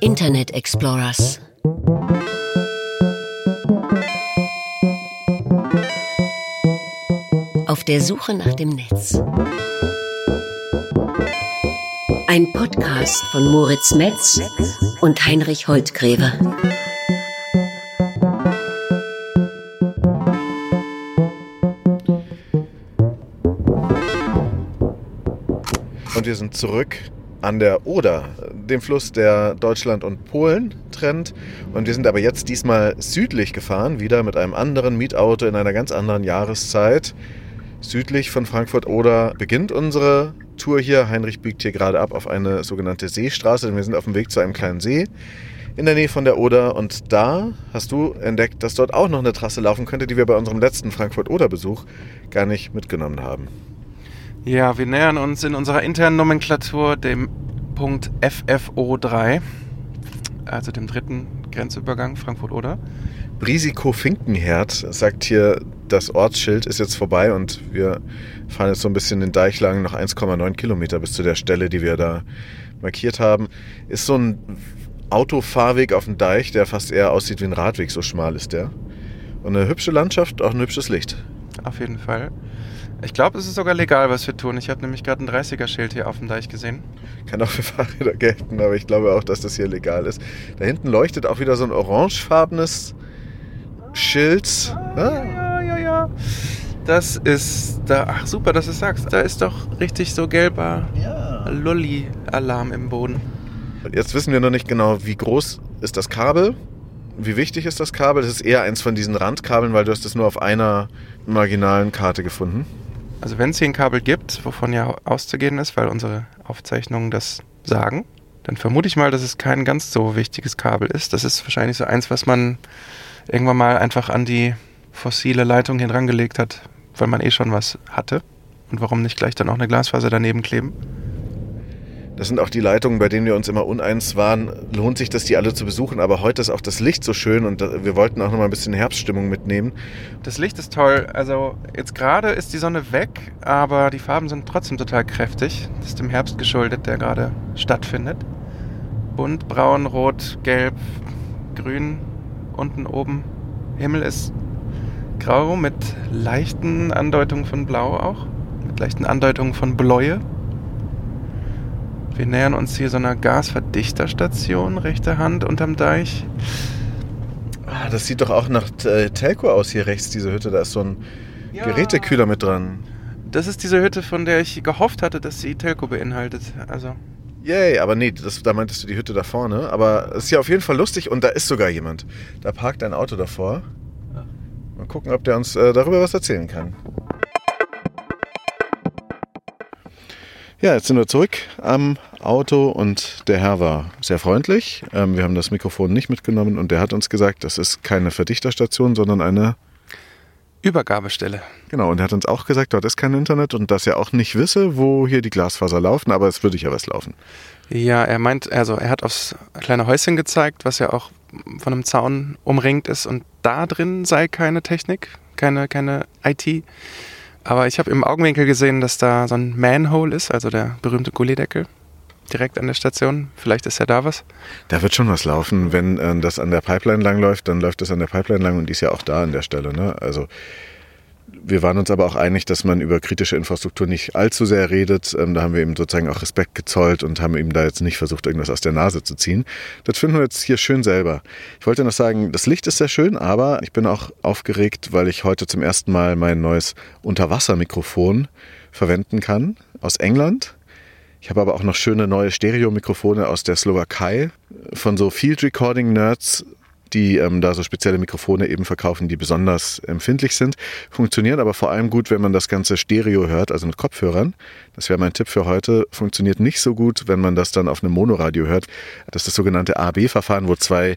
Internet Explorers. Auf der Suche nach dem Netz. Ein Podcast von Moritz Metz und Heinrich Holtgräve. Und wir sind zurück an der Oder, dem Fluss, der Deutschland und Polen trennt. Und wir sind aber jetzt diesmal südlich gefahren, wieder mit einem anderen Mietauto in einer ganz anderen Jahreszeit. Südlich von Frankfurt-Oder beginnt unsere Tour hier. Heinrich biegt hier gerade ab auf eine sogenannte Seestraße, denn wir sind auf dem Weg zu einem kleinen See in der Nähe von der Oder. Und da hast du entdeckt, dass dort auch noch eine Trasse laufen könnte, die wir bei unserem letzten Frankfurt-Oder-Besuch gar nicht mitgenommen haben. Ja, wir nähern uns in unserer internen Nomenklatur dem Punkt FFO3, also dem dritten Grenzübergang Frankfurt-Oder. Risiko-Finkenherd sagt hier, das Ortsschild ist jetzt vorbei und wir fahren jetzt so ein bisschen den Deich lang, noch 1,9 Kilometer bis zu der Stelle, die wir da markiert haben. Ist so ein Autofahrweg auf dem Deich, der fast eher aussieht wie ein Radweg, so schmal ist der. Und eine hübsche Landschaft, auch ein hübsches Licht. Auf jeden Fall. Ich glaube, es ist sogar legal, was wir tun. Ich habe nämlich gerade ein 30er-Schild hier auf dem Deich gesehen. Kann auch für Fahrräder gelten, aber ich glaube auch, dass das hier legal ist. Da hinten leuchtet auch wieder so ein orangefarbenes Schild. Ah, ja, ja, ja. Das ist da. Ach super, dass du es sagst. Da ist doch richtig so gelber ja. Lolli-Alarm im Boden. Jetzt wissen wir noch nicht genau, wie groß ist das Kabel. Wie wichtig ist das Kabel? Das ist eher eins von diesen Randkabeln, weil du hast es nur auf einer marginalen Karte gefunden. Also wenn es hier ein Kabel gibt, wovon ja auszugehen ist, weil unsere Aufzeichnungen das sagen, dann vermute ich mal, dass es kein ganz so wichtiges Kabel ist. Das ist wahrscheinlich so eins, was man irgendwann mal einfach an die fossile Leitung hier drangelegt hat, weil man eh schon was hatte. Und warum nicht gleich dann auch eine Glasfaser daneben kleben? Das sind auch die Leitungen, bei denen wir uns immer uneins waren. Lohnt sich das, die alle zu besuchen. Aber heute ist auch das Licht so schön und wir wollten auch noch mal ein bisschen Herbststimmung mitnehmen. Das Licht ist toll. Also jetzt gerade ist die Sonne weg, aber die Farben sind trotzdem total kräftig. Das ist dem Herbst geschuldet, der gerade stattfindet. Bunt, braun, rot, gelb, grün, unten oben. Himmel ist grau mit leichten Andeutungen von Blau auch. Mit leichten Andeutungen von Bläue. Wir nähern uns hier so einer Gasverdichterstation, rechte Hand unterm Deich. Ah, das sieht doch auch nach äh, Telco aus hier rechts, diese Hütte. Da ist so ein ja. Gerätekühler mit dran. Das ist diese Hütte, von der ich gehofft hatte, dass sie Telco beinhaltet. Also. Yay, aber nee, das, da meintest du die Hütte da vorne. Aber es ist ja auf jeden Fall lustig und da ist sogar jemand. Da parkt ein Auto davor. Mal gucken, ob der uns äh, darüber was erzählen kann. Ja, jetzt sind wir zurück am Auto und der Herr war sehr freundlich. Ähm, wir haben das Mikrofon nicht mitgenommen und der hat uns gesagt, das ist keine Verdichterstation, sondern eine Übergabestelle. Genau, und er hat uns auch gesagt, dort ist kein Internet und dass er auch nicht wisse, wo hier die Glasfaser laufen, aber es würde ja was laufen. Ja, er meint, also er hat aufs kleine Häuschen gezeigt, was ja auch von einem Zaun umringt ist und da drin sei keine Technik, keine, keine IT. Aber ich habe im Augenwinkel gesehen, dass da so ein Manhole ist, also der berühmte Gullideckel, direkt an der Station. Vielleicht ist ja da was. Da wird schon was laufen. Wenn äh, das an der Pipeline lang läuft, dann läuft das an der Pipeline lang und die ist ja auch da an der Stelle. Ne? Also wir waren uns aber auch einig, dass man über kritische Infrastruktur nicht allzu sehr redet. Ähm, da haben wir ihm sozusagen auch Respekt gezollt und haben ihm da jetzt nicht versucht, irgendwas aus der Nase zu ziehen. Das finden wir jetzt hier schön selber. Ich wollte noch sagen, das Licht ist sehr schön, aber ich bin auch aufgeregt, weil ich heute zum ersten Mal mein neues Unterwassermikrofon verwenden kann aus England. Ich habe aber auch noch schöne neue Stereomikrofone aus der Slowakei von so Field Recording Nerds die ähm, da so spezielle Mikrofone eben verkaufen, die besonders empfindlich sind. Funktionieren aber vor allem gut, wenn man das Ganze Stereo hört, also mit Kopfhörern. Das wäre mein Tipp für heute. Funktioniert nicht so gut, wenn man das dann auf einem Monoradio hört. Das ist das sogenannte AB-Verfahren, wo zwei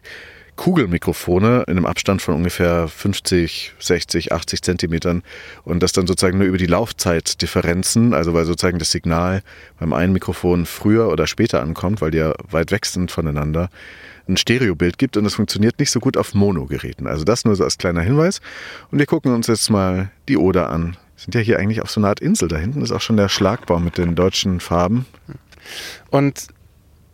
Kugelmikrofone in einem Abstand von ungefähr 50, 60, 80 Zentimetern und das dann sozusagen nur über die Laufzeitdifferenzen, also weil sozusagen das Signal beim einen Mikrofon früher oder später ankommt, weil die ja weit weg sind voneinander, ein Stereobild gibt und es funktioniert nicht so gut auf Mono-Geräten. Also das nur so als kleiner Hinweis. Und wir gucken uns jetzt mal die Oder an sind ja hier eigentlich auf so einer Art Insel. Da hinten ist auch schon der Schlagbaum mit den deutschen Farben. Und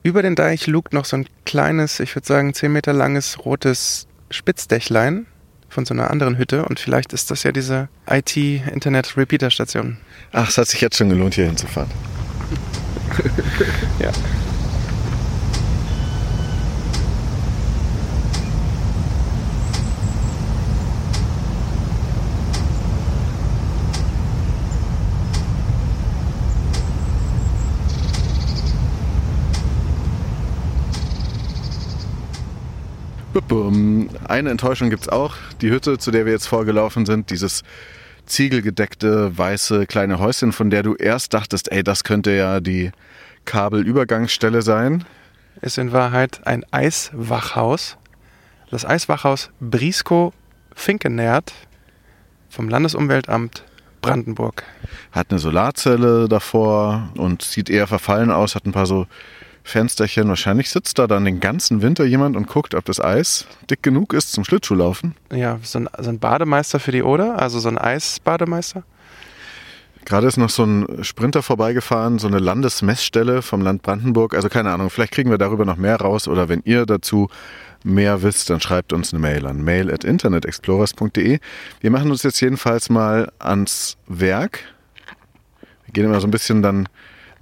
über den Deich lugt noch so ein kleines, ich würde sagen, 10 Meter langes rotes Spitzdächlein von so einer anderen Hütte. Und vielleicht ist das ja diese IT-Internet-Repeater-Station. Ach, es hat sich jetzt schon gelohnt, hier hinzufahren. Ja. Eine Enttäuschung gibt's auch. Die Hütte, zu der wir jetzt vorgelaufen sind, dieses ziegelgedeckte weiße kleine Häuschen, von der du erst dachtest, ey, das könnte ja die Kabelübergangsstelle sein. Ist in Wahrheit ein Eiswachhaus. Das Eiswachhaus Briskow-Finkenert vom Landesumweltamt Brandenburg. Hat eine Solarzelle davor und sieht eher verfallen aus, hat ein paar so Fensterchen. Wahrscheinlich sitzt da dann den ganzen Winter jemand und guckt, ob das Eis dick genug ist zum Schlittschuhlaufen. Ja, so ein, so ein Bademeister für die Oder, also so ein Eisbademeister. Gerade ist noch so ein Sprinter vorbeigefahren, so eine Landesmessstelle vom Land Brandenburg. Also keine Ahnung, vielleicht kriegen wir darüber noch mehr raus oder wenn ihr dazu mehr wisst, dann schreibt uns eine Mail an mail at internetexplorers.de. Wir machen uns jetzt jedenfalls mal ans Werk. Wir gehen immer so ein bisschen dann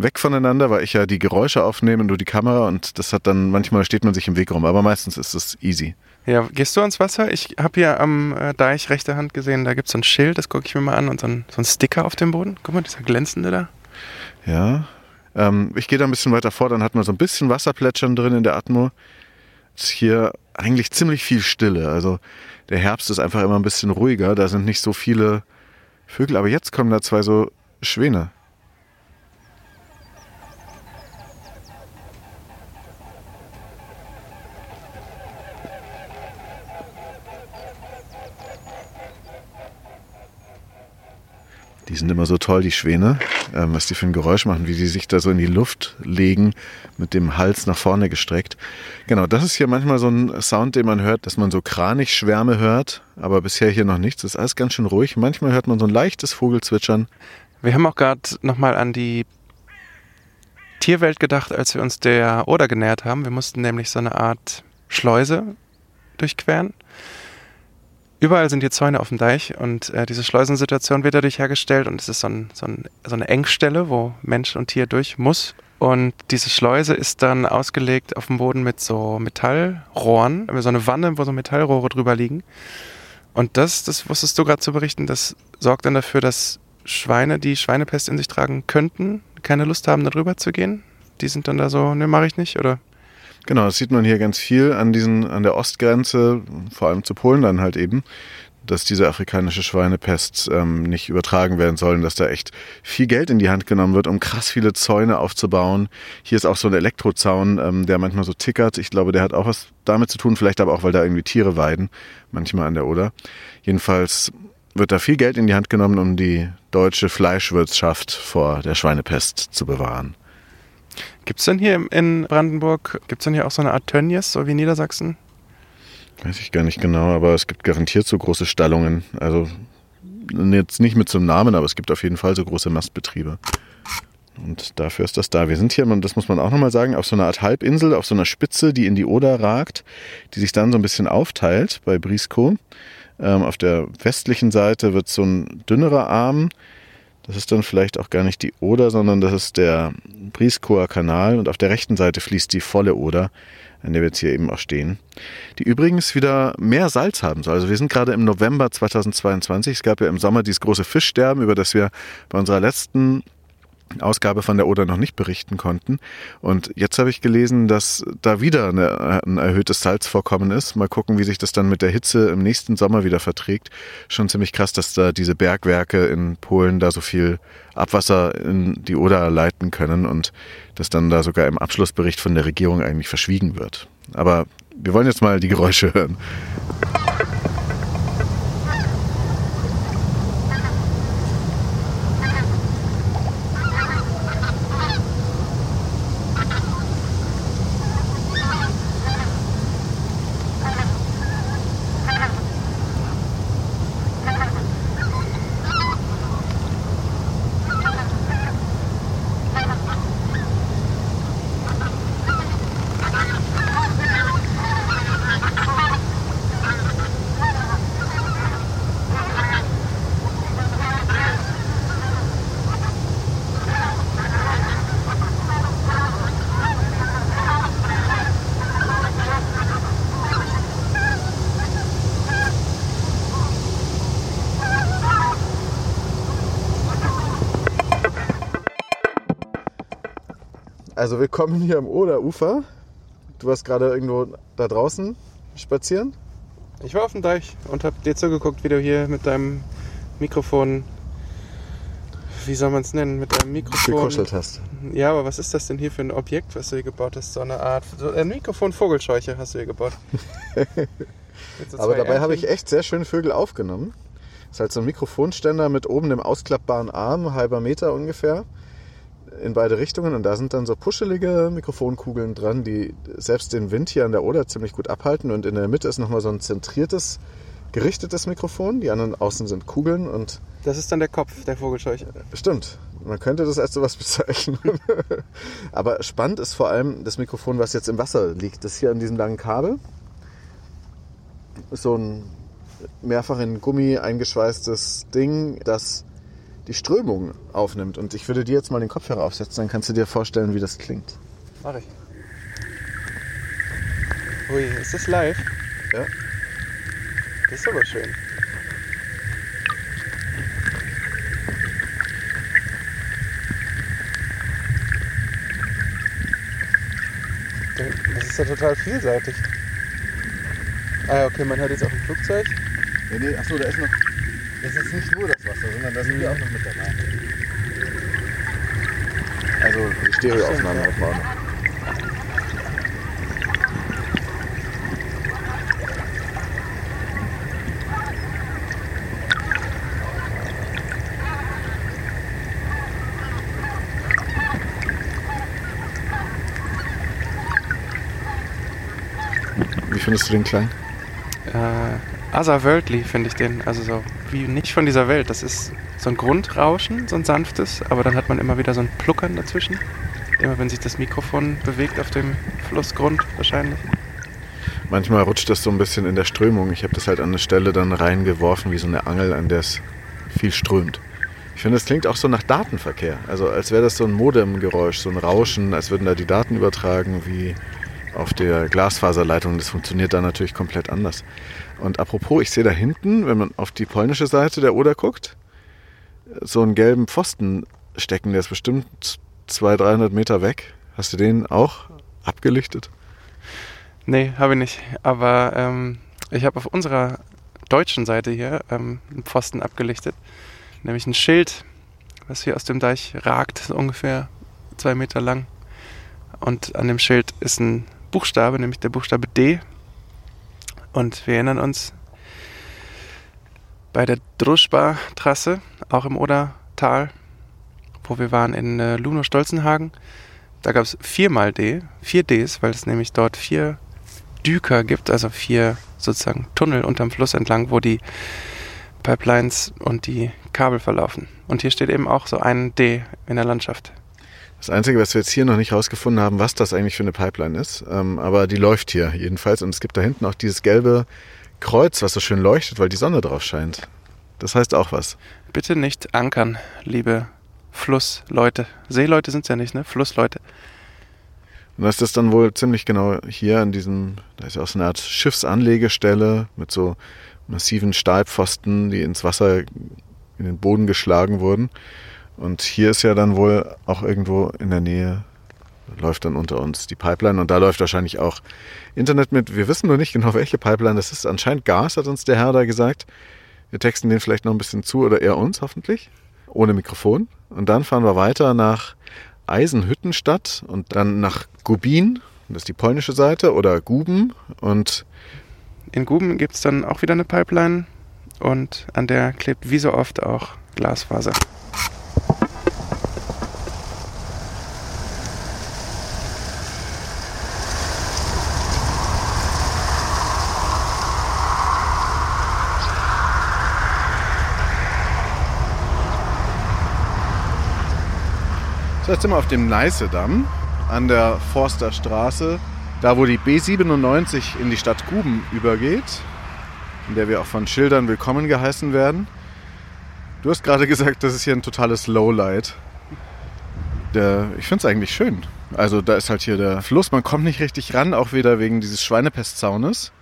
weg voneinander, weil ich ja die Geräusche aufnehme und du die Kamera und das hat dann, manchmal steht man sich im Weg rum, aber meistens ist es easy. Ja, gehst du ans Wasser? Ich habe hier am äh, Deich rechter Hand gesehen, da gibt es so ein Schild, das gucke ich mir mal an und so ein, so ein Sticker auf dem Boden. Guck mal, dieser glänzende da. Ja. Ähm, ich gehe da ein bisschen weiter vor, dann hat man so ein bisschen Wasserplätschern drin in der Atmo. Ist hier eigentlich ziemlich viel Stille. Also der Herbst ist einfach immer ein bisschen ruhiger. Da sind nicht so viele Vögel, aber jetzt kommen da zwei so Schwäne. Die sind immer so toll, die Schwäne, ähm, was die für ein Geräusch machen, wie die sich da so in die Luft legen, mit dem Hals nach vorne gestreckt. Genau, das ist hier manchmal so ein Sound, den man hört, dass man so Kranichschwärme hört, aber bisher hier noch nichts. Das ist alles ganz schön ruhig. Manchmal hört man so ein leichtes Vogelzwitschern. Wir haben auch gerade nochmal an die Tierwelt gedacht, als wir uns der Oder genähert haben. Wir mussten nämlich so eine Art Schleuse durchqueren. Überall sind hier Zäune auf dem Deich und äh, diese Schleusensituation wird dadurch hergestellt und es ist so, ein, so, ein, so eine Engstelle, wo Mensch und Tier durch muss. Und diese Schleuse ist dann ausgelegt auf dem Boden mit so Metallrohren, so eine Wanne, wo so Metallrohre drüber liegen. Und das, das wusstest du gerade zu berichten, das sorgt dann dafür, dass Schweine, die Schweinepest in sich tragen könnten, keine Lust haben, da drüber zu gehen. Die sind dann da so, ne, mache ich nicht, oder? Genau, das sieht man hier ganz viel an diesen, an der Ostgrenze, vor allem zu Polen dann halt eben, dass diese afrikanische Schweinepest ähm, nicht übertragen werden soll dass da echt viel Geld in die Hand genommen wird, um krass viele Zäune aufzubauen. Hier ist auch so ein Elektrozaun, ähm, der manchmal so tickert. Ich glaube, der hat auch was damit zu tun, vielleicht aber auch, weil da irgendwie Tiere weiden, manchmal an der Oder. Jedenfalls wird da viel Geld in die Hand genommen, um die deutsche Fleischwirtschaft vor der Schweinepest zu bewahren. Gibt es denn hier in Brandenburg, gibt es denn hier auch so eine Art Tönnies, so wie in Niedersachsen? Weiß ich gar nicht genau, aber es gibt garantiert so große Stallungen. Also jetzt nicht mit so einem Namen, aber es gibt auf jeden Fall so große Mastbetriebe. Und dafür ist das da. Wir sind hier, das muss man auch nochmal sagen, auf so einer Art Halbinsel, auf so einer Spitze, die in die Oder ragt, die sich dann so ein bisschen aufteilt bei Briskow. Ähm, auf der westlichen Seite wird so ein dünnerer Arm. Das ist dann vielleicht auch gar nicht die Oder, sondern das ist der Briskower Kanal und auf der rechten Seite fließt die volle Oder, an der wir jetzt hier eben auch stehen, die übrigens wieder mehr Salz haben soll. Also wir sind gerade im November 2022. Es gab ja im Sommer dieses große Fischsterben, über das wir bei unserer letzten Ausgabe von der Oder noch nicht berichten konnten. Und jetzt habe ich gelesen, dass da wieder eine, ein erhöhtes Salzvorkommen ist. Mal gucken, wie sich das dann mit der Hitze im nächsten Sommer wieder verträgt. Schon ziemlich krass, dass da diese Bergwerke in Polen da so viel Abwasser in die Oder leiten können und dass dann da sogar im Abschlussbericht von der Regierung eigentlich verschwiegen wird. Aber wir wollen jetzt mal die Geräusche hören. Also wir kommen hier am Oderufer. Du warst gerade irgendwo da draußen spazieren. Ich war auf dem Deich und hab dir zugeguckt, wie du hier mit deinem Mikrofon, wie soll man es nennen, mit deinem Mikrofon. Gekuschelt hast. Ja, aber was ist das denn hier für ein Objekt, was du hier gebaut hast? So eine Art, so ein Mikrofon Vogelscheuche hast du hier gebaut. So Aber dabei habe ich echt sehr schöne Vögel aufgenommen. Das ist halt so ein Mikrofonständer mit oben dem ausklappbaren Arm, halber Meter ungefähr, in beide Richtungen. Und da sind dann so puschelige Mikrofonkugeln dran, die selbst den Wind hier an der Oder ziemlich gut abhalten. Und in der Mitte ist nochmal so ein zentriertes, gerichtetes Mikrofon. Die anderen außen sind Kugeln und Das ist dann der Kopf der Vogelscheuche. Stimmt. Man könnte das als sowas bezeichnen. Aber spannend ist vor allem das Mikrofon, was jetzt im Wasser liegt. Das hier an diesem langen Kabel. So ein mehrfach in Gummi eingeschweißtes Ding, das die Strömung aufnimmt. Und ich würde dir jetzt mal den Kopfhörer aufsetzen, dann kannst du dir vorstellen, wie das klingt. Mach ich. Ui, ist das live? Ja. Das ist aber schön. Das ist ja total vielseitig. Ah ja, okay, man hört jetzt auch im Flugzeug. Nee, nee, achso, da ist noch. Das ist nicht nur das sondern da sind wir auch noch mit dabei. Also die Stereoaufnahme hat man auch noch. Wie findest du den Klang? Äh, otherworldly finde ich den. Also so wie nicht von dieser Welt. Das ist so ein Grundrauschen, so ein sanftes, aber dann hat man immer wieder so ein Pluckern dazwischen. Immer wenn sich das Mikrofon bewegt auf dem Flussgrund wahrscheinlich. Manchmal rutscht das so ein bisschen in der Strömung. Ich habe das halt an eine Stelle dann reingeworfen, wie so eine Angel, an der es viel strömt. Ich finde, es klingt auch so nach Datenverkehr. Also als wäre das so ein Modemgeräusch, so ein Rauschen, als würden da die Daten übertragen wie auf der Glasfaserleitung. Das funktioniert da natürlich komplett anders. Und apropos, ich sehe da hinten, wenn man auf die polnische Seite der Oder guckt, so einen gelben Pfosten stecken. Der ist bestimmt 200, 300 Meter weg. Hast du den auch abgelichtet? Nee, habe ich nicht. Aber ähm, ich habe auf unserer deutschen Seite hier ähm, einen Pfosten abgelichtet. Nämlich ein Schild, was hier aus dem Deich ragt, so ungefähr zwei Meter lang. Und an dem Schild ist ein Buchstabe, nämlich der Buchstabe D. Und wir erinnern uns, bei der Druschba-Trasse, auch im Odertal, wo wir waren in äh, Luno-Stolzenhagen, da gab es viermal D, vier Ds, weil es nämlich dort vier Düker gibt, also vier sozusagen Tunnel unterm Fluss entlang, wo die Pipelines und die Kabel verlaufen. Und hier steht eben auch so ein D in der Landschaft. Das Einzige, was wir jetzt hier noch nicht rausgefunden haben, was das eigentlich für eine Pipeline ist, ähm, aber die läuft hier jedenfalls. Und es gibt da hinten auch dieses gelbe Kreuz, was so schön leuchtet, weil die Sonne drauf scheint. Das heißt auch was. Bitte nicht ankern, liebe Flussleute. Seeleute sind es ja nicht, ne? Flussleute. Und das ist dann wohl ziemlich genau hier an diesem, da ist ja auch so eine Art Schiffsanlegestelle mit so massiven Stahlpfosten, die ins Wasser, in den Boden geschlagen wurden. Und hier ist ja dann wohl auch irgendwo in der Nähe, läuft dann unter uns die Pipeline und da läuft wahrscheinlich auch Internet mit. Wir wissen nur nicht genau, welche Pipeline das ist. Anscheinend Gas, hat uns der Herr da gesagt. Wir texten den vielleicht noch ein bisschen zu oder er uns hoffentlich, ohne Mikrofon. Und dann fahren wir weiter nach Eisenhüttenstadt und dann nach Gubin, das ist die polnische Seite, oder Guben. Und In Guben gibt es dann auch wieder eine Pipeline und an der klebt wie so oft auch Glasfaser. So, jetzt sind wir auf dem Neißedamm an der Forsterstraße, da wo die B97 in die Stadt Guben übergeht, in der wir auch von Schildern willkommen geheißen werden. Du hast gerade gesagt, das ist hier ein totales Lowlight. Der, ich finde es eigentlich schön. Also da ist halt hier der Fluss, man kommt nicht richtig ran, auch wieder wegen dieses Schweinepestzaunes.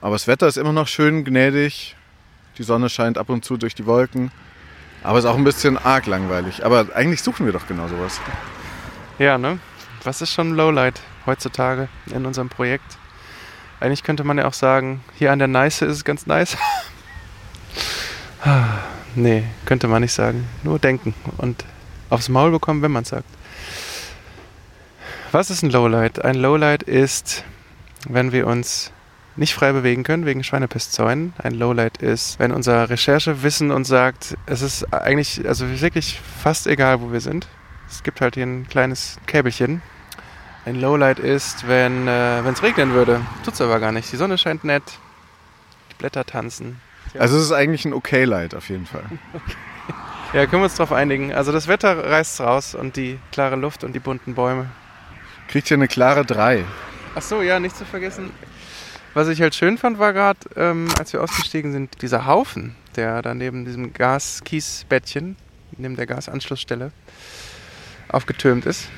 Aber das Wetter ist immer noch schön gnädig. Die Sonne scheint ab und zu durch die Wolken. Aber ist auch ein bisschen arg langweilig. Aber eigentlich suchen wir doch genau sowas. Ja, ne? Was ist schon Lowlight heutzutage in unserem Projekt? Eigentlich könnte man ja auch sagen, hier an der Neiße ist es ganz nice. nee, könnte man nicht sagen. Nur denken und aufs Maul bekommen, wenn man es sagt. Was ist ein Lowlight? Ein Lowlight ist, wenn wir uns nicht frei bewegen können wegen Schweinepestzäunen. Ein Lowlight ist, wenn unser Recherchewissen uns sagt, es ist eigentlich, also wirklich fast egal, wo wir sind. Es gibt halt hier ein kleines Käbelchen. Ein Lowlight ist, wenn äh, es regnen würde. Tut's aber gar nicht. Die Sonne scheint nett. Die Blätter tanzen. Ja. Also es ist eigentlich ein okay Light auf jeden Fall. okay. Ja, können wir uns darauf einigen. Also das Wetter reißt raus und die klare Luft und die bunten Bäume. Kriegt hier eine klare 3. Ach so, ja, nicht zu vergessen. Was ich halt schön fand, war gerade, ähm, als wir ausgestiegen sind, dieser Haufen, der da neben diesem Gas-Kies-Bettchen, neben der Gasanschlussstelle, aufgetürmt ist.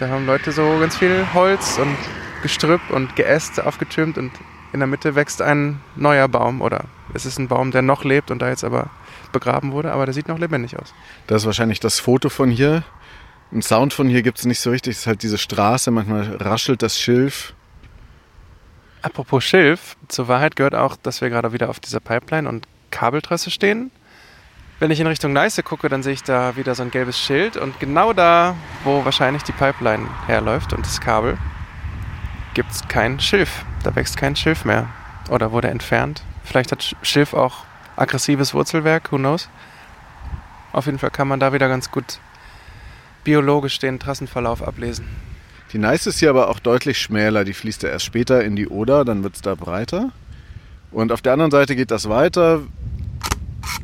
Da haben Leute so ganz viel Holz und Gestrüpp und Geäste aufgetürmt und in der Mitte wächst ein neuer Baum oder es ist ein Baum, der noch lebt und da jetzt aber begraben wurde, aber der sieht noch lebendig aus. Das ist wahrscheinlich das Foto von hier. Ein Sound von hier gibt es nicht so richtig. Es ist halt diese Straße, manchmal raschelt das Schilf. Apropos Schilf, zur Wahrheit gehört auch, dass wir gerade wieder auf dieser Pipeline und Kabeltrasse stehen. Wenn ich in Richtung Neiße gucke, dann sehe ich da wieder so ein gelbes Schild und genau da, wo wahrscheinlich die Pipeline herläuft und das Kabel, gibt es kein Schilf. Da wächst kein Schilf mehr. Oder wurde entfernt. Vielleicht hat Schilf auch aggressives Wurzelwerk, who knows. Auf jeden Fall kann man da wieder ganz gut biologisch den Trassenverlauf ablesen. Die Neiße ist hier aber auch deutlich schmäler. Die fließt ja erst später in die Oder, dann wird es da breiter. Und auf der anderen Seite geht das weiter.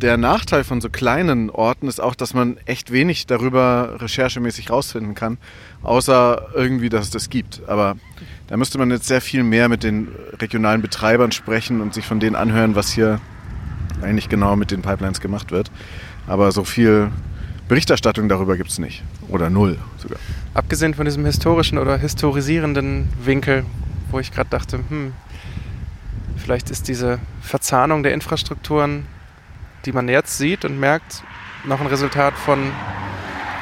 Der Nachteil von so kleinen Orten ist auch, dass man echt wenig darüber recherchemäßig rausfinden kann, außer irgendwie, dass es das gibt. Aber da müsste man jetzt sehr viel mehr mit den regionalen Betreibern sprechen und sich von denen anhören, was hier eigentlich genau mit den Pipelines gemacht wird. Aber so viel Berichterstattung darüber gibt es nicht. Oder null sogar. Abgesehen von diesem historischen oder historisierenden Winkel, wo ich gerade dachte, hm, vielleicht ist diese Verzahnung der Infrastrukturen, die man jetzt sieht und merkt, noch ein Resultat von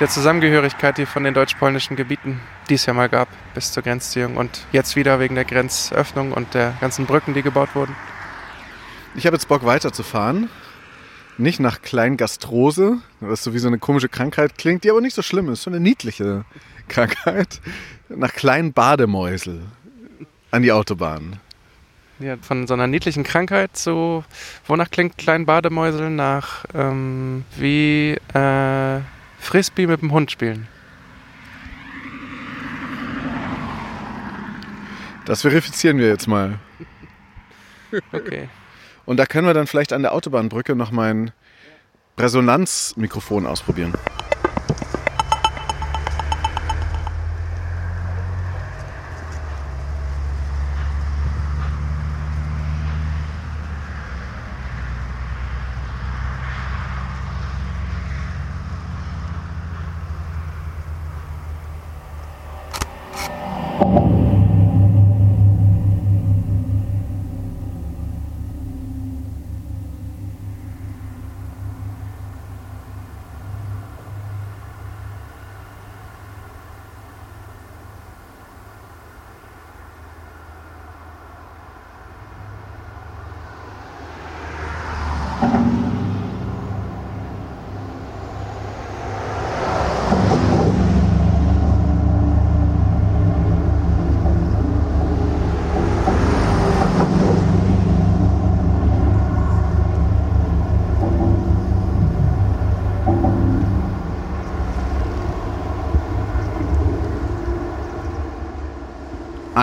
der Zusammengehörigkeit, die von den deutsch-polnischen Gebieten, die es ja mal gab, bis zur Grenzziehung und jetzt wieder wegen der Grenzöffnung und der ganzen Brücken, die gebaut wurden. Ich habe jetzt Bock weiterzufahren nicht nach Kleingastrose, was so wie so eine komische Krankheit klingt, die aber nicht so schlimm ist, so eine niedliche Krankheit, nach kleinen Bademäusel an die Autobahn. Ja, von so einer niedlichen Krankheit so, wonach klingt klein Bademäusel nach ähm, wie äh, Frisbee mit dem Hund spielen. Das verifizieren wir jetzt mal. Okay. Und da können wir dann vielleicht an der Autobahnbrücke noch mein Resonanzmikrofon ausprobieren.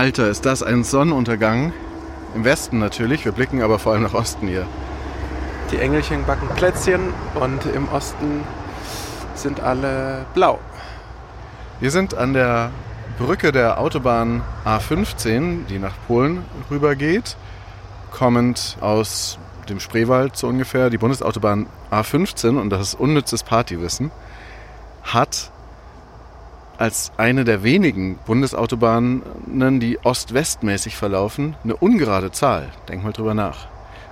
Alter, ist das ein Sonnenuntergang. Im Westen natürlich, wir blicken aber vor allem nach Osten hier. Die Engelchen backen Plätzchen und im Osten sind alle blau. Wir sind an der Brücke der Autobahn A15, die nach Polen rübergeht, kommend aus dem Spreewald so ungefähr. Die Bundesautobahn A15, und das ist unnützes Partywissen, hat als eine der wenigen Bundesautobahnen, die ost-west-mäßig verlaufen, eine ungerade Zahl. Denk mal drüber nach.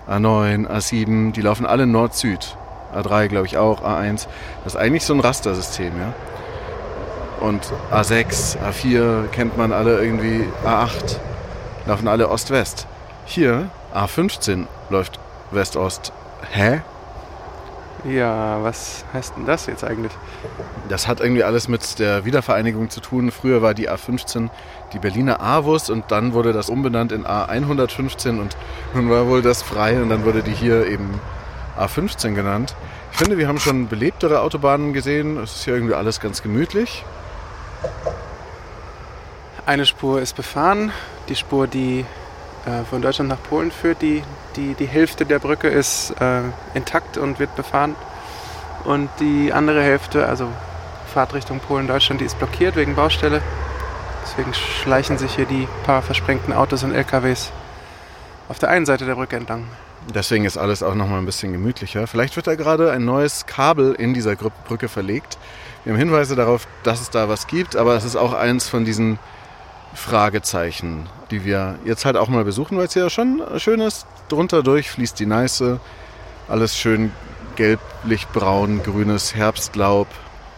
A9, A7, die laufen alle Nord-Süd. A3 glaube ich auch, A1. Das ist eigentlich so ein Rastersystem, ja. und A6, A4 kennt man alle irgendwie, A8 laufen alle Ost-West. Hier A15 läuft West-Ost. Hä? Ja, was heißt denn das jetzt eigentlich? Das hat irgendwie alles mit der Wiedervereinigung zu tun. Früher war die A15 die Berliner Avus und dann wurde das umbenannt in A115 und nun war wohl das frei und dann wurde die hier eben A15 genannt. Ich finde, wir haben schon belebtere Autobahnen gesehen. Es ist hier irgendwie alles ganz gemütlich. Eine Spur ist befahren, die Spur, die äh, von Deutschland nach Polen führt, die, die, die Hälfte der Brücke ist äh, intakt und wird befahren. Und die andere Hälfte, also Fahrtrichtung Polen-Deutschland, die ist blockiert wegen Baustelle. Deswegen schleichen sich hier die paar versprengten Autos und LKWs auf der einen Seite der Brücke entlang. Deswegen ist alles auch nochmal ein bisschen gemütlicher. Vielleicht wird da gerade ein neues Kabel in dieser Brücke verlegt. Wir haben Hinweise darauf, dass es da was gibt, aber es ist auch eins von diesen Fragezeichen, die wir jetzt halt auch mal besuchen, weil es ja schon schön ist. Drunter durch fließt die Neiße, alles schön gelblich-braun, grünes Herbstlaub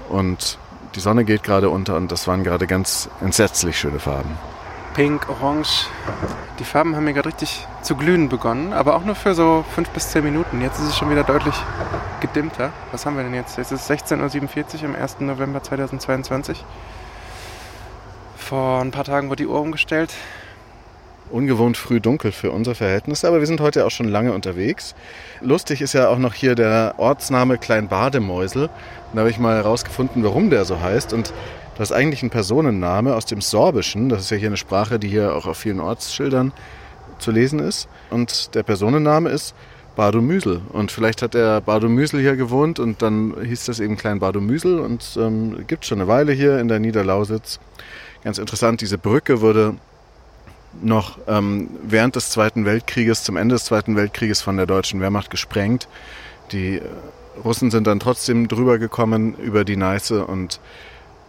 und die Sonne geht gerade unter und das waren gerade ganz entsetzlich schöne Farben. Pink, Orange. Die Farben haben mir gerade richtig zu glühen begonnen, aber auch nur für so fünf bis zehn Minuten. Jetzt ist es schon wieder deutlich gedimmter. Was haben wir denn jetzt? Jetzt ist es 16.47 Uhr am 1. November 2022. Vor ein paar Tagen wurde die Uhr umgestellt. Ungewohnt früh dunkel für unser Verhältnis, aber wir sind heute auch schon lange unterwegs. Lustig ist ja auch noch hier der Ortsname Klein Bademäusel. Da habe ich mal herausgefunden, warum der so heißt. Und das ist eigentlich ein Personenname aus dem Sorbischen. Das ist ja hier eine Sprache, die hier auch auf vielen Ortsschildern zu lesen ist. Und der Personenname ist Badomüsel. Und vielleicht hat der Badomüsel hier gewohnt und dann hieß das eben Klein Badomüsel und ähm, gibt schon eine Weile hier in der Niederlausitz. Ganz interessant, diese Brücke wurde noch ähm, während des Zweiten Weltkrieges, zum Ende des Zweiten Weltkrieges von der deutschen Wehrmacht gesprengt. Die äh, Russen sind dann trotzdem drüber gekommen über die Neiße und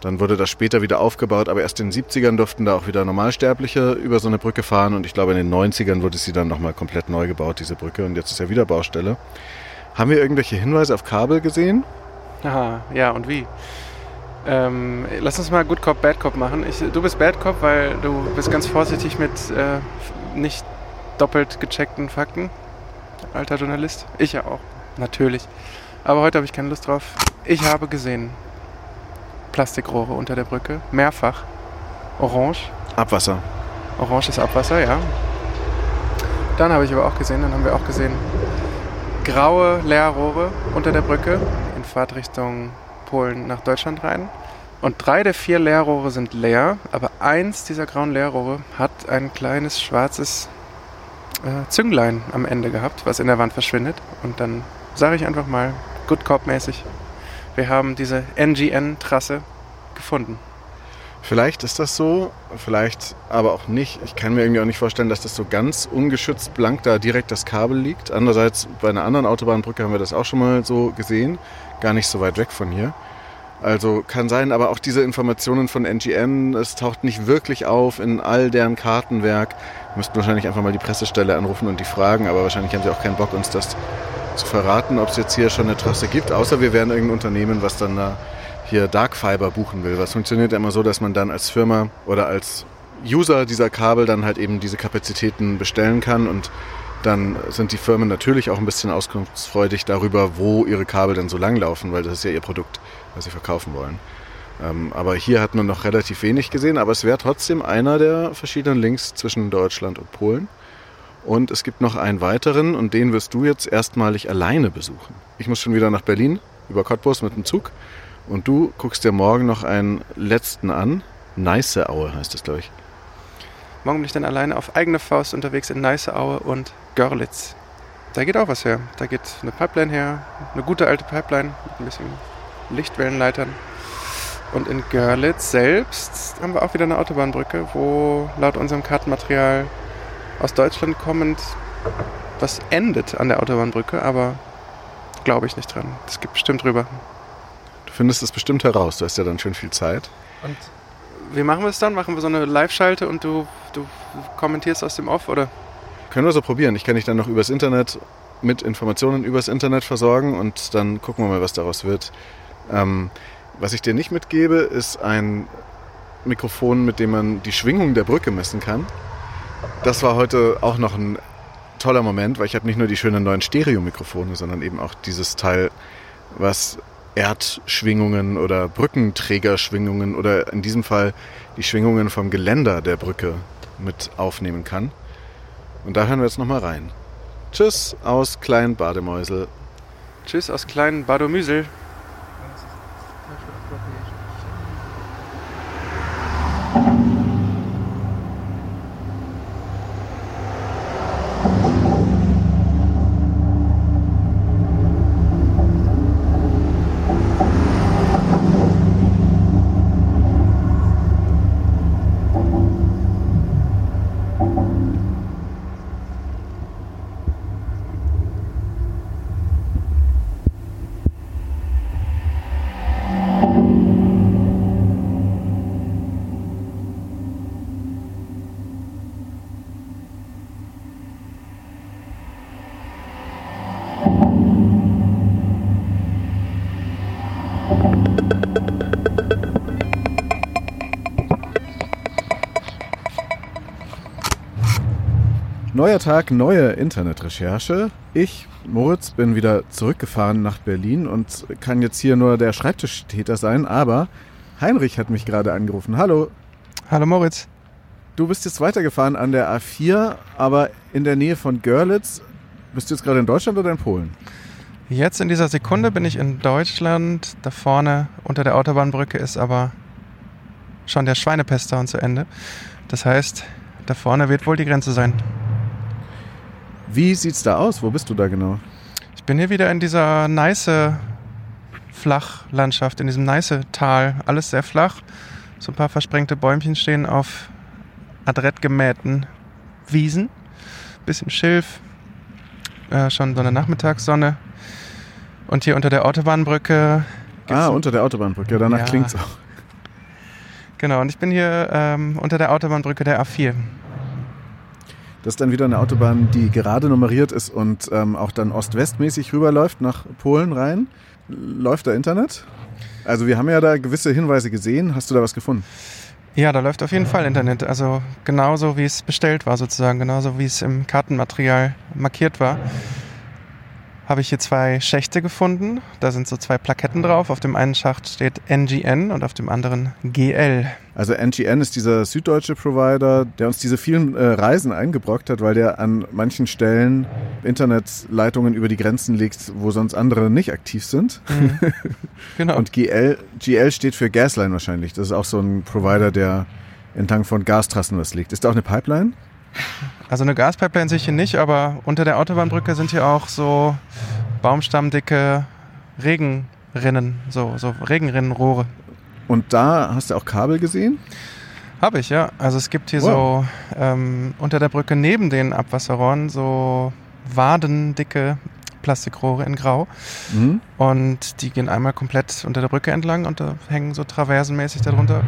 dann wurde das später wieder aufgebaut, aber erst in den 70ern durften da auch wieder Normalsterbliche über so eine Brücke fahren und ich glaube in den 90ern wurde sie dann nochmal komplett neu gebaut, diese Brücke, und jetzt ist ja wieder Baustelle. Haben wir irgendwelche Hinweise auf Kabel gesehen? Aha, ja, und wie? Ähm, lass uns mal Good Cop, Bad Cop machen. Ich, du bist Bad Cop, weil du bist ganz vorsichtig mit äh, nicht doppelt gecheckten Fakten. Alter Journalist. Ich ja auch, natürlich. Aber heute habe ich keine Lust drauf. Ich habe gesehen Plastikrohre unter der Brücke, mehrfach. Orange. Abwasser. Orange ist Abwasser, ja. Dann habe ich aber auch gesehen, dann haben wir auch gesehen, graue Leerrohre unter der Brücke in Fahrtrichtung Polen nach Deutschland rein. Und drei der vier Leerrohre sind leer, aber eins dieser grauen Leerrohre hat ein kleines schwarzes äh, Zünglein am Ende gehabt, was in der Wand verschwindet. Und dann sage ich einfach mal, Good Cop-mäßig, wir haben diese NGN-Trasse gefunden. Vielleicht ist das so, vielleicht aber auch nicht. Ich kann mir irgendwie auch nicht vorstellen, dass das so ganz ungeschützt blank da direkt das Kabel liegt. Andererseits, bei einer anderen Autobahnbrücke haben wir das auch schon mal so gesehen gar nicht so weit weg von hier. Also kann sein, aber auch diese Informationen von NGN, es taucht nicht wirklich auf in all deren Kartenwerk. Wir müssten wahrscheinlich einfach mal die Pressestelle anrufen und die fragen, aber wahrscheinlich haben sie auch keinen Bock, uns das zu verraten, ob es jetzt hier schon eine Trasse gibt, außer wir wären irgendein Unternehmen, was dann da hier Dark Fiber buchen will. Was funktioniert ja immer so, dass man dann als Firma oder als User dieser Kabel dann halt eben diese Kapazitäten bestellen kann und dann sind die Firmen natürlich auch ein bisschen auskunftsfreudig darüber, wo ihre Kabel denn so lang laufen, weil das ist ja ihr Produkt, was sie verkaufen wollen. Ähm, aber hier hat man noch relativ wenig gesehen, aber es wäre trotzdem einer der verschiedenen Links zwischen Deutschland und Polen. Und es gibt noch einen weiteren und den wirst du jetzt erstmalig alleine besuchen. Ich muss schon wieder nach Berlin über Cottbus mit dem Zug und du guckst dir morgen noch einen letzten an. Neißeaue heißt es, glaube ich. Morgen bin ich dann alleine auf eigene Faust unterwegs in Neißeaue und Görlitz. Da geht auch was her. Da geht eine Pipeline her, eine gute alte Pipeline mit ein bisschen Lichtwellenleitern. Und in Görlitz selbst haben wir auch wieder eine Autobahnbrücke, wo laut unserem Kartenmaterial aus Deutschland kommend was endet an der Autobahnbrücke, aber glaube ich nicht dran. Das gibt bestimmt drüber. Du findest es bestimmt heraus, du hast ja dann schön viel Zeit. Und wie machen wir es dann? Machen wir so eine Live-Schalte und du, du kommentierst aus dem Off, oder? Können wir so probieren. Ich kann dich dann noch übers Internet mit Informationen übers Internet versorgen und dann gucken wir mal, was daraus wird. Ähm, Was ich dir nicht mitgebe, ist ein Mikrofon, mit dem man die Schwingung der Brücke messen kann. Das war heute auch noch ein toller Moment, weil ich habe nicht nur die schönen neuen Stereo-Mikrofone, sondern eben auch dieses Teil, was Erdschwingungen oder Brückenträgerschwingungen oder in diesem Fall die Schwingungen vom Geländer der Brücke mit aufnehmen kann. Und da hören wir jetzt nochmal rein. Tschüss aus Klein Bademäusel. Tschüss aus kleinen Badomüsel. Neuer Tag, neue Internetrecherche. Ich, Moritz, bin wieder zurückgefahren nach Berlin und kann jetzt hier nur der Schreibtischtäter sein, aber Heinrich hat mich gerade angerufen. Hallo, Hallo Moritz. du bist jetzt weitergefahren an der A4, aber in der Nähe von Görlitz. Bist du jetzt gerade in Deutschland oder in Polen? Jetzt in dieser Sekunde bin ich in Deutschland. Da vorne unter der Autobahnbrücke ist aber schon der Schweinepestdown zu Ende. Das heißt, da vorne wird wohl die Grenze sein. Wie sieht's da aus? Wo bist du da genau? Ich bin hier wieder in dieser nice Flachlandschaft, in diesem nice Tal. Alles sehr flach. So ein paar versprengte Bäumchen stehen auf adrett gemähten Wiesen. Bisschen Schilf. Äh, schon so eine Nachmittagssonne. Und hier unter der Autobahnbrücke. ah, unter der Autobahnbrücke. Ja, danach Ja. klingt's auch. Genau, und ich bin hier ähm, unter der Autobahnbrücke der A4. Das ist dann wieder eine Autobahn, die gerade nummeriert ist und ähm, auch dann ost-west-mäßig rüberläuft nach Polen rein. Läuft da Internet? Also wir haben ja da gewisse Hinweise gesehen. Hast du da was gefunden? Ja, da läuft auf jeden Fall Internet. Also genauso wie es bestellt war sozusagen, genauso wie es im Kartenmaterial markiert war. Habe ich hier zwei Schächte gefunden. Da sind so zwei Plaketten drauf. Auf dem einen Schacht steht NGN und auf dem anderen GL. Also NGN ist dieser süddeutsche Provider, der uns diese vielen äh, Reisen eingebrockt hat, weil der an manchen Stellen Internetleitungen über die Grenzen legt, wo sonst andere nicht aktiv sind. Genau. Und GL, GL steht für Gasline wahrscheinlich. Das ist auch so ein Provider, der entlang von Gastrassen was liegt. Ist da auch eine Pipeline? Also eine Gaspipeline sehe ich hier nicht, aber unter der Autobahnbrücke sind hier auch so baumstammdicke Regenrinnen, so, so Regenrinnenrohre. Und da hast du auch Kabel gesehen? Habe ich, ja. Also es gibt hier Wow. so ähm, unter der Brücke neben den Abwasserrohren so wadendicke Plastikrohre in Grau. Mhm. Und die gehen einmal komplett unter der Brücke entlang und da hängen so traversenmäßig darunter.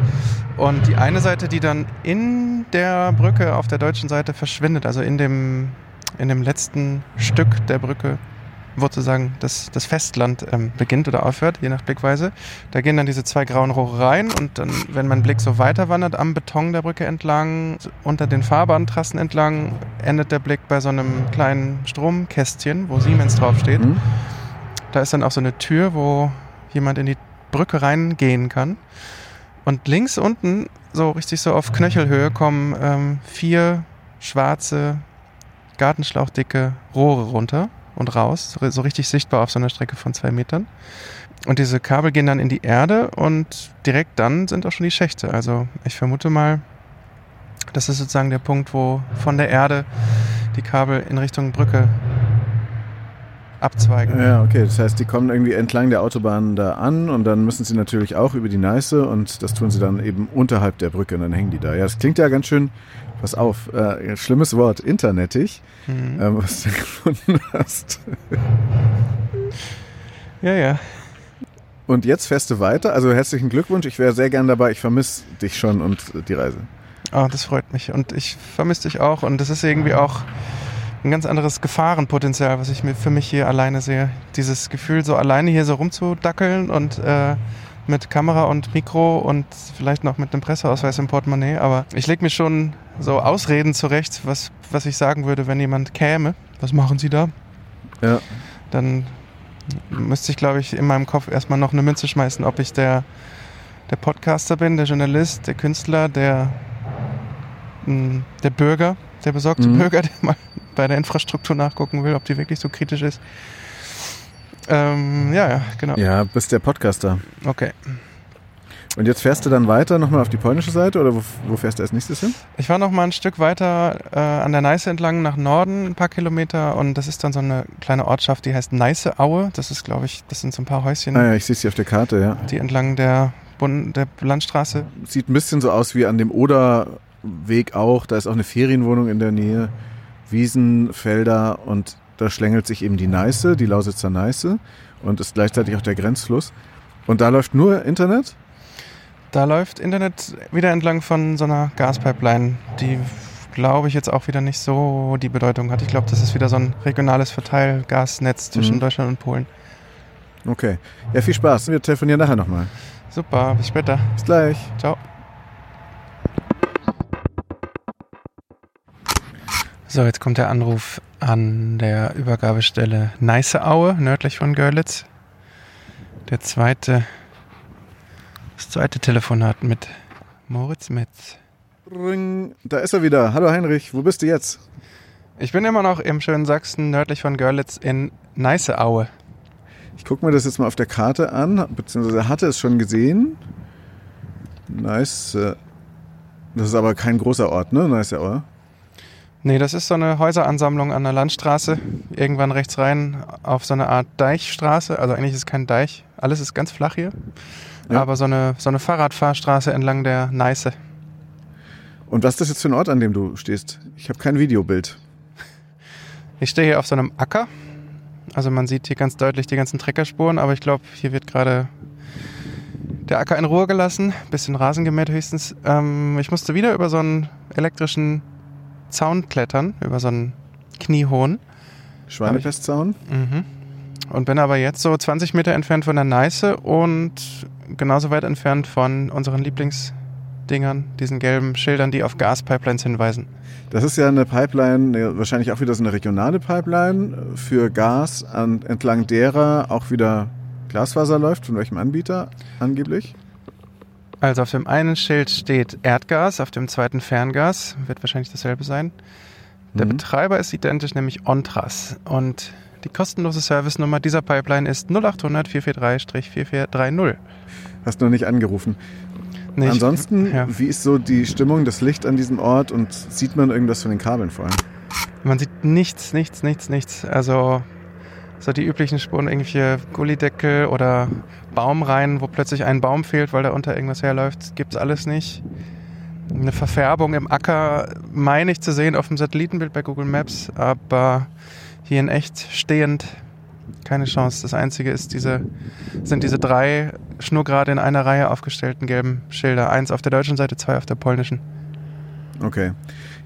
Und die eine Seite, die dann in der Brücke auf der deutschen Seite verschwindet, also in dem, in dem letzten Stück der Brücke, sozusagen das, das Festland ähm, beginnt oder aufhört, je nach Blickweise. Da gehen dann diese zwei grauen Rohre rein und dann, wenn mein Blick so weiter wandert am Beton der Brücke entlang, unter den Fahrbahntrassen entlang, endet der Blick bei so einem kleinen Stromkästchen, wo Siemens draufsteht. Mhm. Da ist dann auch so eine Tür, wo jemand in die Brücke reingehen kann. Und links unten, so richtig so auf Knöchelhöhe, kommen ähm, vier schwarze, gartenschlauchdicke Rohre runter und raus, so richtig sichtbar auf so einer Strecke von zwei Metern. Und diese Kabel gehen dann in die Erde und direkt dann sind auch schon die Schächte. Also ich vermute mal, das ist sozusagen der Punkt, wo von der Erde die Kabel in Richtung Brücke abzweigen. Ja, okay. Das heißt, die kommen irgendwie entlang der Autobahn da an und dann müssen sie natürlich auch über die Neiße und das tun sie dann eben unterhalb der Brücke und dann hängen die da. Ja, das klingt ja ganz schön, pass auf, äh, schlimmes Wort, internetig, Mhm. ähm, was du gefunden hast. Ja, ja. Und jetzt fährst du weiter. Also herzlichen Glückwunsch. Ich wäre sehr gern dabei. Ich vermisse dich schon und die Reise. Oh, das freut mich. Und ich vermisse dich auch. Und das ist irgendwie auch ein ganz anderes Gefahrenpotenzial, was ich mir für mich hier alleine sehe. Dieses Gefühl, so alleine hier so rumzudackeln und äh, mit Kamera und Mikro und vielleicht noch mit einem Presseausweis im Portemonnaie, aber ich lege mir schon so Ausreden zurecht, was, was ich sagen würde, wenn jemand käme. Was machen Sie da? Ja. Dann müsste ich, glaube ich, in meinem Kopf erstmal noch eine Münze schmeißen, ob ich der, der Podcaster bin, der Journalist, der Künstler, der, mh, der Bürger, der besorgte Mhm. Bürger, der mal bei der Infrastruktur nachgucken will, ob die wirklich so kritisch ist. Ähm, ja, ja, genau. Ja, bist der Podcaster. Okay. Und jetzt fährst du dann weiter nochmal auf die polnische Seite oder wo, wo fährst du als nächstes hin? Ich war noch mal ein Stück weiter äh, an der Neiße entlang nach Norden, ein paar Kilometer. Und das ist dann so eine kleine Ortschaft, die heißt Neißeaue. Das ist, glaube ich, das sind so ein paar Häuschen, Ah ja, ich sehe es hier auf der Karte, ja. die entlang der, Bund der Landstraße. Sieht ein bisschen so aus wie an dem Oderweg auch. Da ist auch eine Ferienwohnung in der Nähe. Wiesen, Felder und da schlängelt sich eben die Neiße, die Lausitzer Neiße und ist gleichzeitig auch der Grenzfluss. Und da läuft nur Internet. Da läuft Internet wieder entlang von so einer Gaspipeline, die, glaube ich, jetzt auch wieder nicht so die Bedeutung hat. Ich glaube, das ist wieder so ein regionales Verteilgasnetz zwischen Mhm. Deutschland und Polen. Okay. Ja, viel Spaß. Wir telefonieren nachher nochmal. Super, bis später. Bis gleich. Ciao. So, jetzt kommt der Anruf an der Übergabestelle Neißeaue, nördlich von Görlitz. Der zweite, das zweite Telefonat mit Moritz Metz. Ring. Da ist er wieder. Hallo Heinrich, wo bist du jetzt? Ich bin immer noch im schönen Sachsen, nördlich von Görlitz in Neißeaue. Ich gucke mir das jetzt mal auf der Karte an, beziehungsweise hatte es schon gesehen. Nice. äh, Das ist aber kein großer Ort, ne? Nice, oder? Nee, das ist so eine Häuseransammlung an der Landstraße. Irgendwann rechts rein auf so eine Art Deichstraße. Also eigentlich ist es kein Deich. Alles ist ganz flach hier. Ja. Aber so eine, so eine Fahrradfahrstraße entlang der Neiße. Und was ist das jetzt für ein Ort, an dem du stehst? Ich habe kein Videobild. Ich stehe hier auf so einem Acker. Also man sieht hier ganz deutlich die ganzen Treckerspuren, aber ich glaube, hier wird gerade der Acker in Ruhe gelassen. Bisschen Rasen gemäht höchstens. Ähm, ich musste wieder über so einen elektrischen Zaun klettern, über so einen kniehohen. Schweinepestzaun? Mhm. Und bin aber jetzt so 20 Meter entfernt von der Neiße und genauso weit entfernt von unseren Lieblingsdingern, diesen gelben Schildern, die auf Gaspipelines hinweisen. Das ist ja eine Pipeline, wahrscheinlich auch wieder so eine regionale Pipeline für Gas, an, entlang derer auch wieder Glasfaser läuft. Von welchem Anbieter angeblich? Also auf dem einen Schild steht Erdgas, auf dem zweiten Ferngas, wird wahrscheinlich dasselbe sein. Der Mhm. Betreiber ist identisch, nämlich Ontras. Und die kostenlose Servicenummer dieser Pipeline ist 0800 443-4430. Hast du noch nicht angerufen. Nee, ich- Ansonsten, ja. wie ist so die Stimmung, das Licht an diesem Ort und sieht man irgendwas von den Kabeln vor allem? Man sieht nichts, nichts, nichts, nichts. Also so die üblichen Spuren, irgendwelche Gullideckel oder Baumreihen, wo plötzlich ein Baum fehlt, weil da unter irgendwas herläuft, gibt's alles nicht. Eine Verfärbung im Acker meine ich zu sehen auf dem Satellitenbild bei Google Maps, aber hier in echt stehend keine Chance. Das Einzige ist diese, sind diese drei schnurgerade in einer Reihe aufgestellten gelben Schilder. Eins auf der deutschen Seite, zwei auf der polnischen. Okay.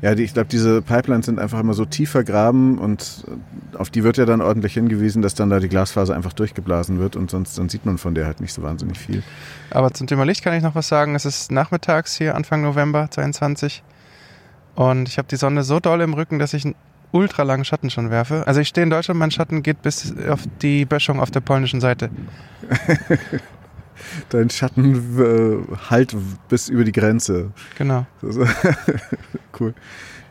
Ja, die, ich glaube, diese Pipelines sind einfach immer so tief vergraben und äh, auf die wird ja dann ordentlich hingewiesen, dass dann da die Glasfaser einfach durchgeblasen wird und sonst dann sieht man von der halt nicht so wahnsinnig viel. Aber zum Thema Licht kann ich noch was sagen. Es ist nachmittags hier Anfang November 22 und ich habe die Sonne so doll im Rücken, dass ich einen ultra langen Schatten schon werfe. Also ich stehe in Deutschland, mein Schatten geht bis auf die Böschung auf der polnischen Seite. Dein Schatten äh, halt bis über die Grenze. Genau. Cool.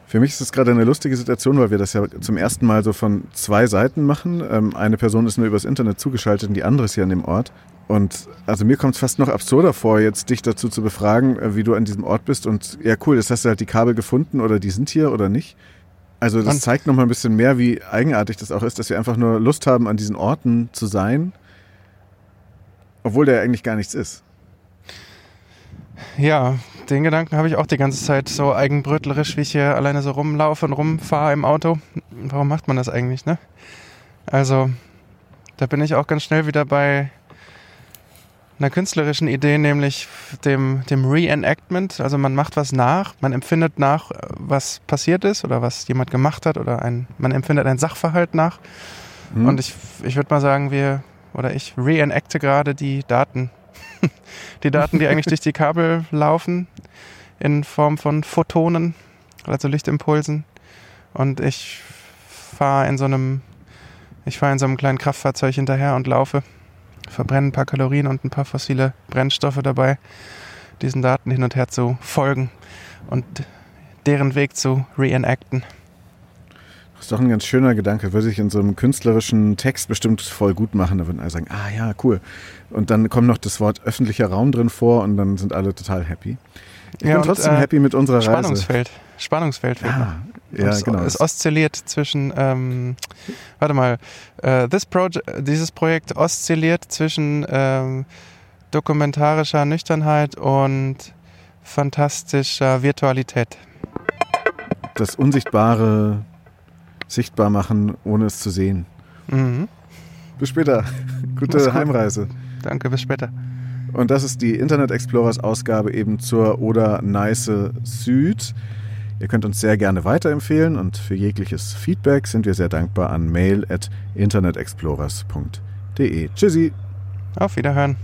Für mich ist es gerade eine lustige Situation, weil wir das ja zum ersten Mal so von zwei Seiten machen. Ähm, eine Person ist nur übers Internet zugeschaltet und die andere ist hier an dem Ort. Und also mir kommt es fast noch absurder vor, jetzt dich dazu zu befragen, äh, wie du an diesem Ort bist. Und ja, cool, jetzt hast du halt die Kabel gefunden oder die sind hier oder nicht. Also das Und- zeigt nochmal ein bisschen mehr, wie eigenartig das auch ist, dass wir einfach nur Lust haben, an diesen Orten zu sein, obwohl ja eigentlich gar nichts ist. Ja, den Gedanken habe ich auch die ganze Zeit so eigenbrötlerisch, wie ich hier alleine so rumlaufe und rumfahre im Auto. Warum macht man das eigentlich, ne? Also, da bin ich auch ganz schnell wieder bei einer künstlerischen Idee, nämlich dem, dem Reenactment. Also man macht was nach, man empfindet nach, was passiert ist oder was jemand gemacht hat oder ein, man empfindet ein Sachverhalt nach. Hm? Und ich, ich würde mal sagen, wir oder ich reenacte gerade die Daten die Daten, die eigentlich durch die Kabel laufen, in Form von Photonen, also Lichtimpulsen. Und ich fahre in so einem, ich fahre in so einem kleinen Kraftfahrzeug hinterher und laufe, verbrenne ein paar Kalorien und ein paar fossile Brennstoffe dabei, diesen Daten hin und her zu folgen und deren Weg zu reenacten. Das ist doch ein ganz schöner Gedanke. Würde sich in so einem künstlerischen Text bestimmt voll gut machen. Da würden alle sagen, ah ja, cool. Und dann kommt noch das Wort öffentlicher Raum drin vor und dann sind alle total happy. Ich Ja, bin und, trotzdem äh, happy mit unserer Spannungsfeld. Spannungsfeld fehlt noch. Reise. Ah, ja, es, genau. Es oszilliert zwischen, ähm, warte mal, äh, this Proje dieses Projekt oszilliert zwischen ähm, dokumentarischer Nüchternheit und fantastischer Virtualität. Das Unsichtbare sichtbar machen, ohne es zu sehen. Mhm. Bis später. Gute gut. Heimreise. Danke, bis später. Und das ist die Internet Explorers Ausgabe eben zur Oder Neiße Süd. Ihr könnt uns sehr gerne weiterempfehlen und für jegliches Feedback sind wir sehr dankbar an mail at internetexplorers.de. Tschüssi! Auf Wiederhören.